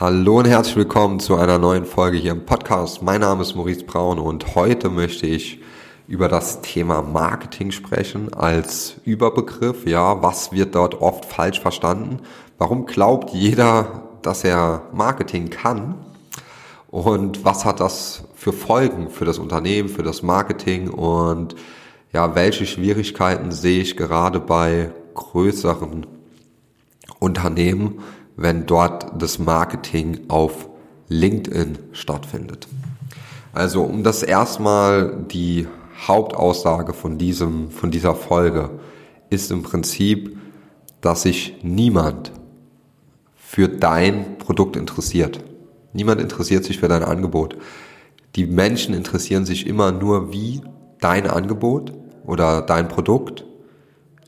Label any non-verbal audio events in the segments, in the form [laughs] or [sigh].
Hallo und herzlich willkommen zu einer neuen Folge hier im Podcast. Mein Name ist Maurice Braun und heute möchte ich über das Thema Marketing sprechen als Überbegriff. Ja, was wird dort oft falsch verstanden? Warum glaubt jeder, dass er Marketing kann? Und was hat das für Folgen für das Unternehmen, für das Marketing? Und ja, welche Schwierigkeiten sehe ich gerade bei größeren Unternehmen, wenn dort das Marketing auf LinkedIn stattfindet. Also um das erstmal die Hauptaussage von diesem, von dieser Folge ist im Prinzip, dass sich niemand für dein Produkt interessiert. Niemand interessiert sich für dein Angebot. Die Menschen interessieren sich immer nur, wie dein Angebot oder dein Produkt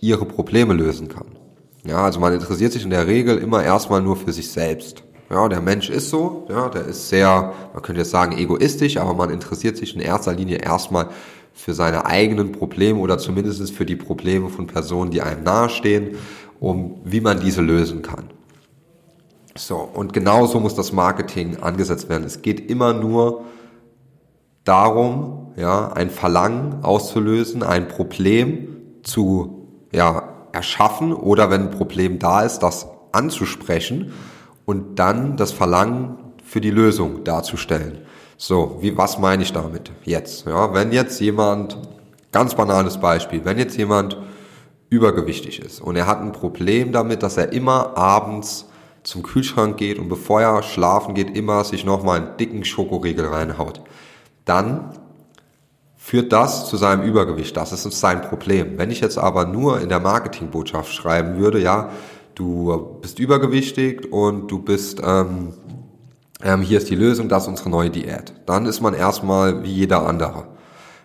ihre Probleme lösen kann. Ja, also man interessiert sich in der Regel immer erstmal nur für sich selbst. Ja, der Mensch ist so, ja, der ist sehr, man könnte jetzt sagen egoistisch, aber man interessiert sich in erster Linie erstmal für seine eigenen Probleme oder zumindest für die Probleme von Personen, die einem nahestehen, um wie man diese lösen kann. So, und genauso muss das Marketing angesetzt werden. Es geht immer nur darum, ja, ein Verlangen auszulösen, ein Problem zu, ja, erschaffen oder wenn ein Problem da ist, das anzusprechen und dann das Verlangen für die Lösung darzustellen. So, wie, was meine ich damit jetzt? Ja, wenn jetzt jemand, ganz banales Beispiel, wenn jetzt jemand übergewichtig ist und er hat ein Problem damit, dass er immer abends zum Kühlschrank geht und bevor er schlafen geht, immer sich nochmal einen dicken Schokoriegel reinhaut, dann führt das zu seinem Übergewicht. Das ist sein Problem. Wenn ich jetzt aber nur in der Marketingbotschaft schreiben würde, ja, du bist übergewichtig und du bist, ähm, ähm, hier ist die Lösung, das ist unsere neue Diät. Dann ist man erstmal wie jeder andere.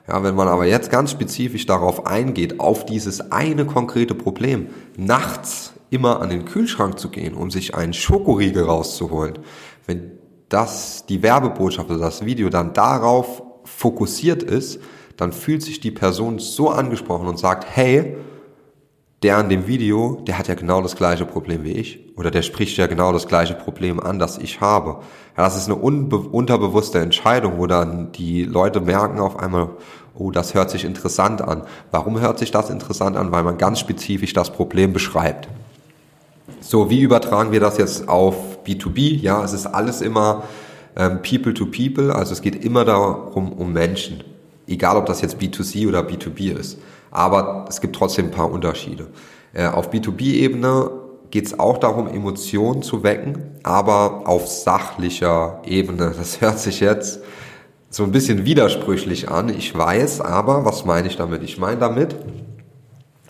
Ja, wenn man aber jetzt ganz spezifisch darauf eingeht, auf dieses eine konkrete Problem, nachts immer an den Kühlschrank zu gehen, um sich einen Schokoriegel rauszuholen, wenn das die Werbebotschaft oder das Video dann darauf fokussiert ist, dann fühlt sich die Person so angesprochen und sagt, hey, der an dem Video, der hat ja genau das gleiche Problem wie ich. Oder der spricht ja genau das gleiche Problem an, das ich habe. Ja, das ist eine unterbewusste Entscheidung, wo dann die Leute merken auf einmal, oh, das hört sich interessant an. Warum hört sich das interessant an? Weil man ganz spezifisch das Problem beschreibt. So, wie übertragen wir das jetzt auf B2B? Ja, es ist alles immer ähm, People to People, also es geht immer darum, um Menschen. Egal, ob das jetzt B2C oder B2B ist. Aber es gibt trotzdem ein paar Unterschiede. Äh, auf B2B-Ebene geht es auch darum, Emotionen zu wecken, aber auf sachlicher Ebene. [laughs] Das hört sich jetzt so ein bisschen widersprüchlich an. Ich weiß, aber was meine ich damit? Ich meine damit,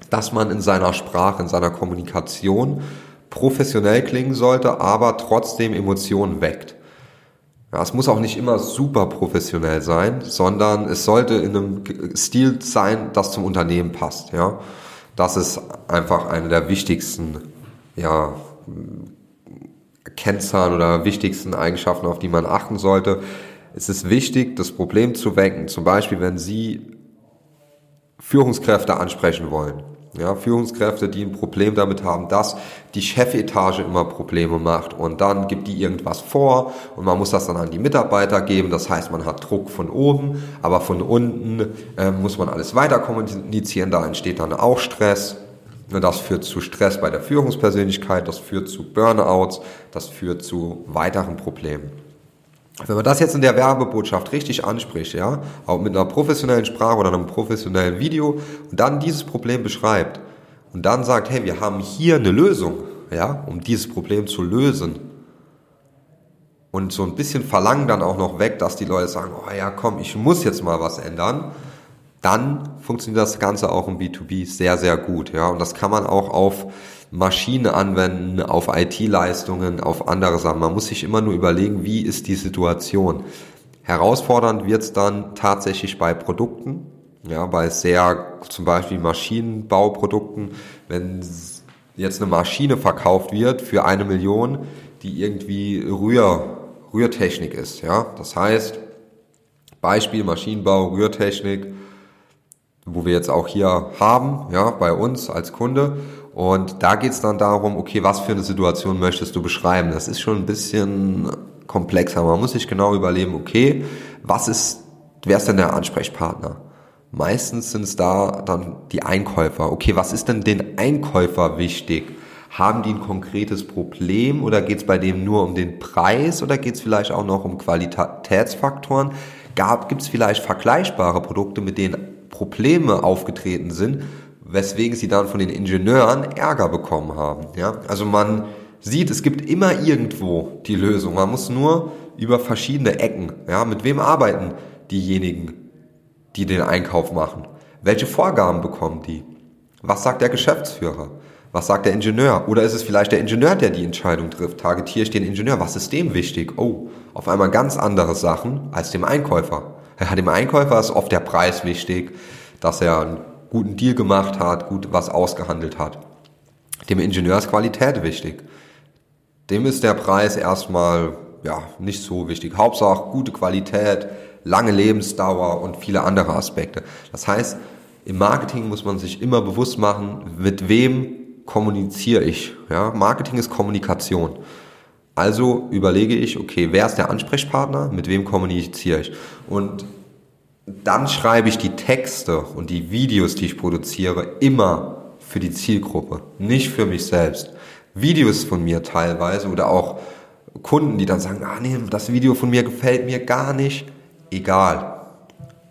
dass man in seiner Sprache, in seiner Kommunikation professionell klingen sollte, aber trotzdem Emotionen weckt. Ja, es muss auch nicht immer super professionell sein, sondern es sollte in einem Stil sein, das zum Unternehmen passt. Ja, das ist einfach eine der wichtigsten ja, Kennzahlen oder wichtigsten Eigenschaften, auf die man achten sollte. Es ist wichtig, das Problem zu wecken. Zum Beispiel, wenn Sie Führungskräfte ansprechen wollen ja, Führungskräfte, die ein Problem damit haben, dass die Chefetage immer Probleme macht und dann gibt die irgendwas vor und man muss das dann an die Mitarbeiter geben. Das heißt, man hat Druck von oben, aber von unten äh, muss man alles weiter kommunizieren. Da entsteht dann auch Stress. Das führt zu Stress bei der Führungspersönlichkeit, das führt zu Burnouts, das führt zu weiteren Problemen. Wenn man das jetzt in der Werbebotschaft richtig anspricht, ja, auch mit einer professionellen Sprache oder einem professionellen Video und dann dieses Problem beschreibt und dann sagt, hey, wir haben hier eine Lösung, ja, um dieses Problem zu lösen. Und so ein bisschen verlangen dann auch noch weg, dass die Leute sagen, oh ja, komm, ich muss jetzt mal was ändern. Dann funktioniert das Ganze auch im B2B sehr, sehr gut, ja. Und das kann man auch auf Maschine anwenden, auf IT-Leistungen, auf andere Sachen. Man muss sich immer nur überlegen, wie ist die Situation. Herausfordernd wird es dann tatsächlich bei Produkten, ja, bei sehr zum Beispiel Maschinenbauprodukten, wenn jetzt eine Maschine verkauft wird für eine Million, die irgendwie Rühr, Rührtechnik ist, ja. Das heißt, Beispiel Maschinenbau, Rührtechnik, wo wir jetzt auch hier haben, ja, bei uns als Kunde Und da geht es dann darum, okay, was für eine Situation möchtest du beschreiben? Das ist schon ein bisschen komplexer. Man muss sich genau überlegen, okay, was ist, wer ist denn der Ansprechpartner? Meistens sind es da dann die Einkäufer. Okay, was ist denn den Einkäufer wichtig? Haben die ein konkretes Problem oder geht es bei dem nur um den Preis oder geht es vielleicht auch noch um Qualitätsfaktoren? Gibt es vielleicht vergleichbare Produkte, mit denen Probleme aufgetreten sind, weswegen sie dann von den Ingenieuren Ärger bekommen haben? Ja? Also man sieht, es gibt immer irgendwo die Lösung. Man muss nur über verschiedene Ecken, ja, mit wem arbeiten diejenigen, die den Einkauf machen? Welche Vorgaben bekommen die? Was sagt der Geschäftsführer? Was sagt der Ingenieur? Oder ist es vielleicht der Ingenieur, der die Entscheidung trifft? Targetiere ich den Ingenieur? Was ist dem wichtig? Oh, auf einmal ganz andere Sachen als dem Einkäufer. Dem Einkäufer ist oft der Preis wichtig, dass er einen guten Deal gemacht hat, gut was ausgehandelt hat. Dem Ingenieur ist Qualität wichtig. Dem ist der Preis erstmal ja, nicht so wichtig. Hauptsache gute Qualität, lange Lebensdauer und viele andere Aspekte. Das heißt, im Marketing muss man sich immer bewusst machen, mit wem kommuniziere ich. Ja, Marketing ist Kommunikation. Also überlege ich, okay, wer ist der Ansprechpartner, mit wem kommuniziere ich? Und dann schreibe ich die Texte und die Videos, die ich produziere, immer für die Zielgruppe, nicht für mich selbst. Videos von mir teilweise oder auch Kunden, die dann sagen, ah nee, das Video von mir gefällt mir gar nicht. Egal.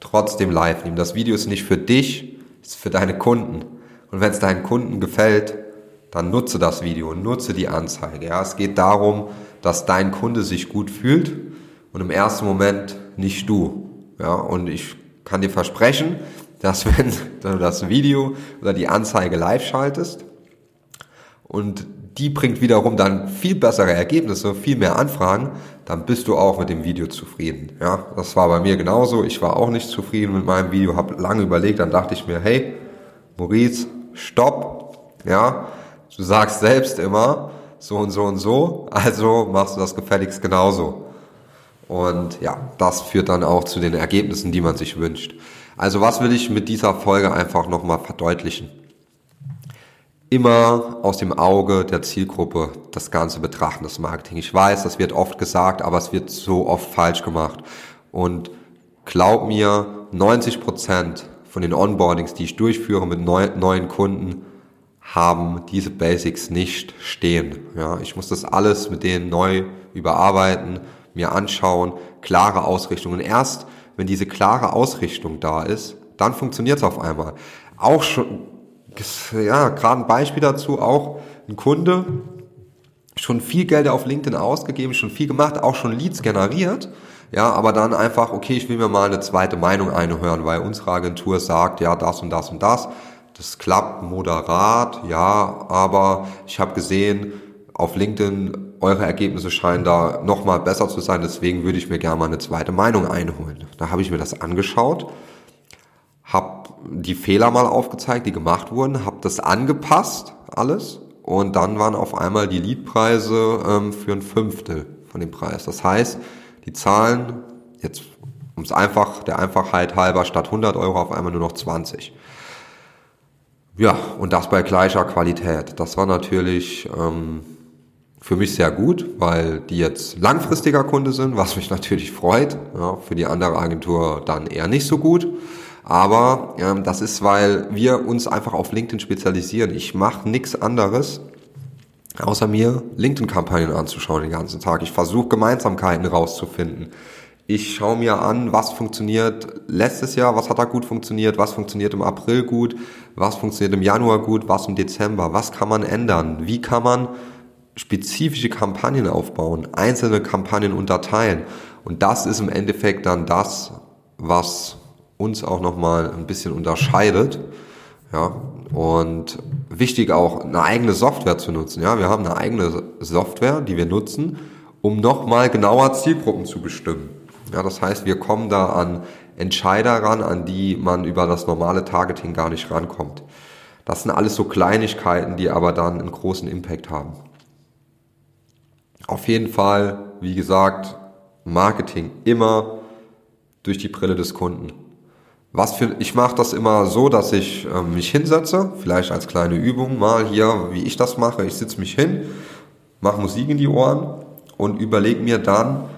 Trotzdem live nehmen. Das Video ist nicht für dich, ist für deine Kunden. Und wenn es deinen Kunden gefällt, dann nutze das Video, nutze die Anzeige. Ja, es geht darum, dass dein Kunde sich gut fühlt und im ersten Moment nicht du. Ja, und ich kann dir versprechen, dass wenn du das Video oder die Anzeige live schaltest und die bringt wiederum dann viel bessere Ergebnisse, viel mehr Anfragen, dann bist du auch mit dem Video zufrieden. Ja, das war bei mir genauso. Ich war auch nicht zufrieden mit meinem Video, habe lange überlegt, dann dachte ich mir, hey, Maurice, stopp. Ja, du sagst selbst immer so und so und so, also machst du das gefälligst genauso. Und ja, das führt dann auch zu den Ergebnissen, die man sich wünscht. Also was will ich mit dieser Folge einfach nochmal verdeutlichen? immer aus dem Auge der Zielgruppe das Ganze betrachten, das Marketing. Ich weiß, das wird oft gesagt, aber es wird so oft falsch gemacht. Und glaub mir, 90 Prozent von den Onboardings, die ich durchführe mit neuen Kunden, haben diese Basics nicht stehen. Ja, ich muss das alles mit denen neu überarbeiten, mir anschauen, klare Ausrichtung. Und erst, wenn diese klare Ausrichtung da ist, dann funktioniert es auf einmal. Auch schon, ja, gerade ein Beispiel dazu auch ein Kunde, schon viel Geld auf LinkedIn ausgegeben, schon viel gemacht, auch schon Leads generiert, ja, aber dann einfach, okay, ich will mir mal eine zweite Meinung einhören, weil unsere Agentur sagt, ja, das und das und das, das klappt moderat, ja, aber ich habe gesehen, auf LinkedIn, eure Ergebnisse scheinen da nochmal besser zu sein, deswegen würde ich mir gerne mal eine zweite Meinung einholen. Da habe ich mir das angeschaut, habe die Fehler mal aufgezeigt, die gemacht wurden, habe das angepasst, alles. Und dann waren auf einmal die Leadpreise ähm, für ein Fünftel von dem Preis. Das heißt, die Zahlen, jetzt um es einfach, der Einfachheit halber, statt 100 Euro auf einmal nur noch 20. Ja, und das bei gleicher Qualität. Das war natürlich ähm, für mich sehr gut, weil die jetzt langfristiger Kunde sind, was mich natürlich freut. Ja, für die andere Agentur dann eher nicht so gut. Aber ähm, das ist, weil wir uns einfach auf LinkedIn spezialisieren. Ich mache nichts anderes, außer mir LinkedIn-Kampagnen anzuschauen den ganzen Tag. Ich versuche Gemeinsamkeiten rauszufinden. Ich schaue mir an, was funktioniert letztes Jahr, was hat da gut funktioniert, was funktioniert im April gut, was funktioniert im Januar gut, was im Dezember, was kann man ändern, wie kann man spezifische Kampagnen aufbauen, einzelne Kampagnen unterteilen. Und das ist im Endeffekt dann das, was uns auch nochmal ein bisschen unterscheidet. Ja, und wichtig auch eine eigene Software zu nutzen. Ja, wir haben eine eigene Software, die wir nutzen, um nochmal genauer Zielgruppen zu bestimmen. Ja, das heißt, wir kommen da an Entscheider ran, an die man über das normale Targeting gar nicht rankommt. Das sind alles so Kleinigkeiten, die aber dann einen großen Impact haben. Auf jeden Fall, wie gesagt, Marketing immer durch die Brille des Kunden. Was für, ich mache das immer so, dass ich äh, mich hinsetze, vielleicht als kleine Übung mal hier, wie ich das mache. Ich sitze mich hin, mache Musik in die Ohren und überlege mir dann,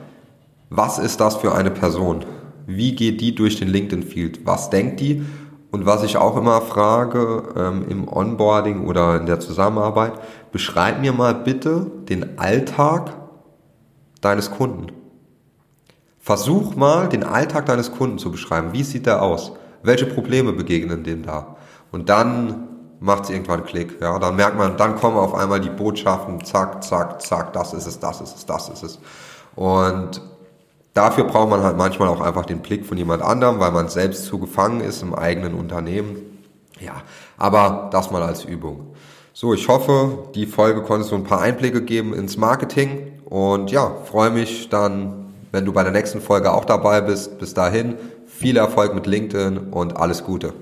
was ist das für eine Person? Wie geht die durch den LinkedIn-Field? Was denkt die? Und was ich auch immer frage ähm, im Onboarding oder in der Zusammenarbeit, beschreib mir mal bitte den Alltag deines Kunden. Versuch mal, den Alltag deines Kunden zu beschreiben. Wie sieht der aus? Welche Probleme begegnen dem da? Und dann macht es irgendwann Klick. Ja, dann merkt man, dann kommen auf einmal die Botschaften, zack, zack, zack, das ist es, das ist es, das ist es. Und dafür braucht man halt manchmal auch einfach den Blick von jemand anderem, weil man selbst zu gefangen ist im eigenen Unternehmen. Ja, aber das mal als Übung. So, ich hoffe, die Folge konnte so ein paar Einblicke geben ins Marketing und ja, freue mich dann wenn du bei der nächsten Folge auch dabei bist. Bis dahin, viel Erfolg mit LinkedIn und alles Gute.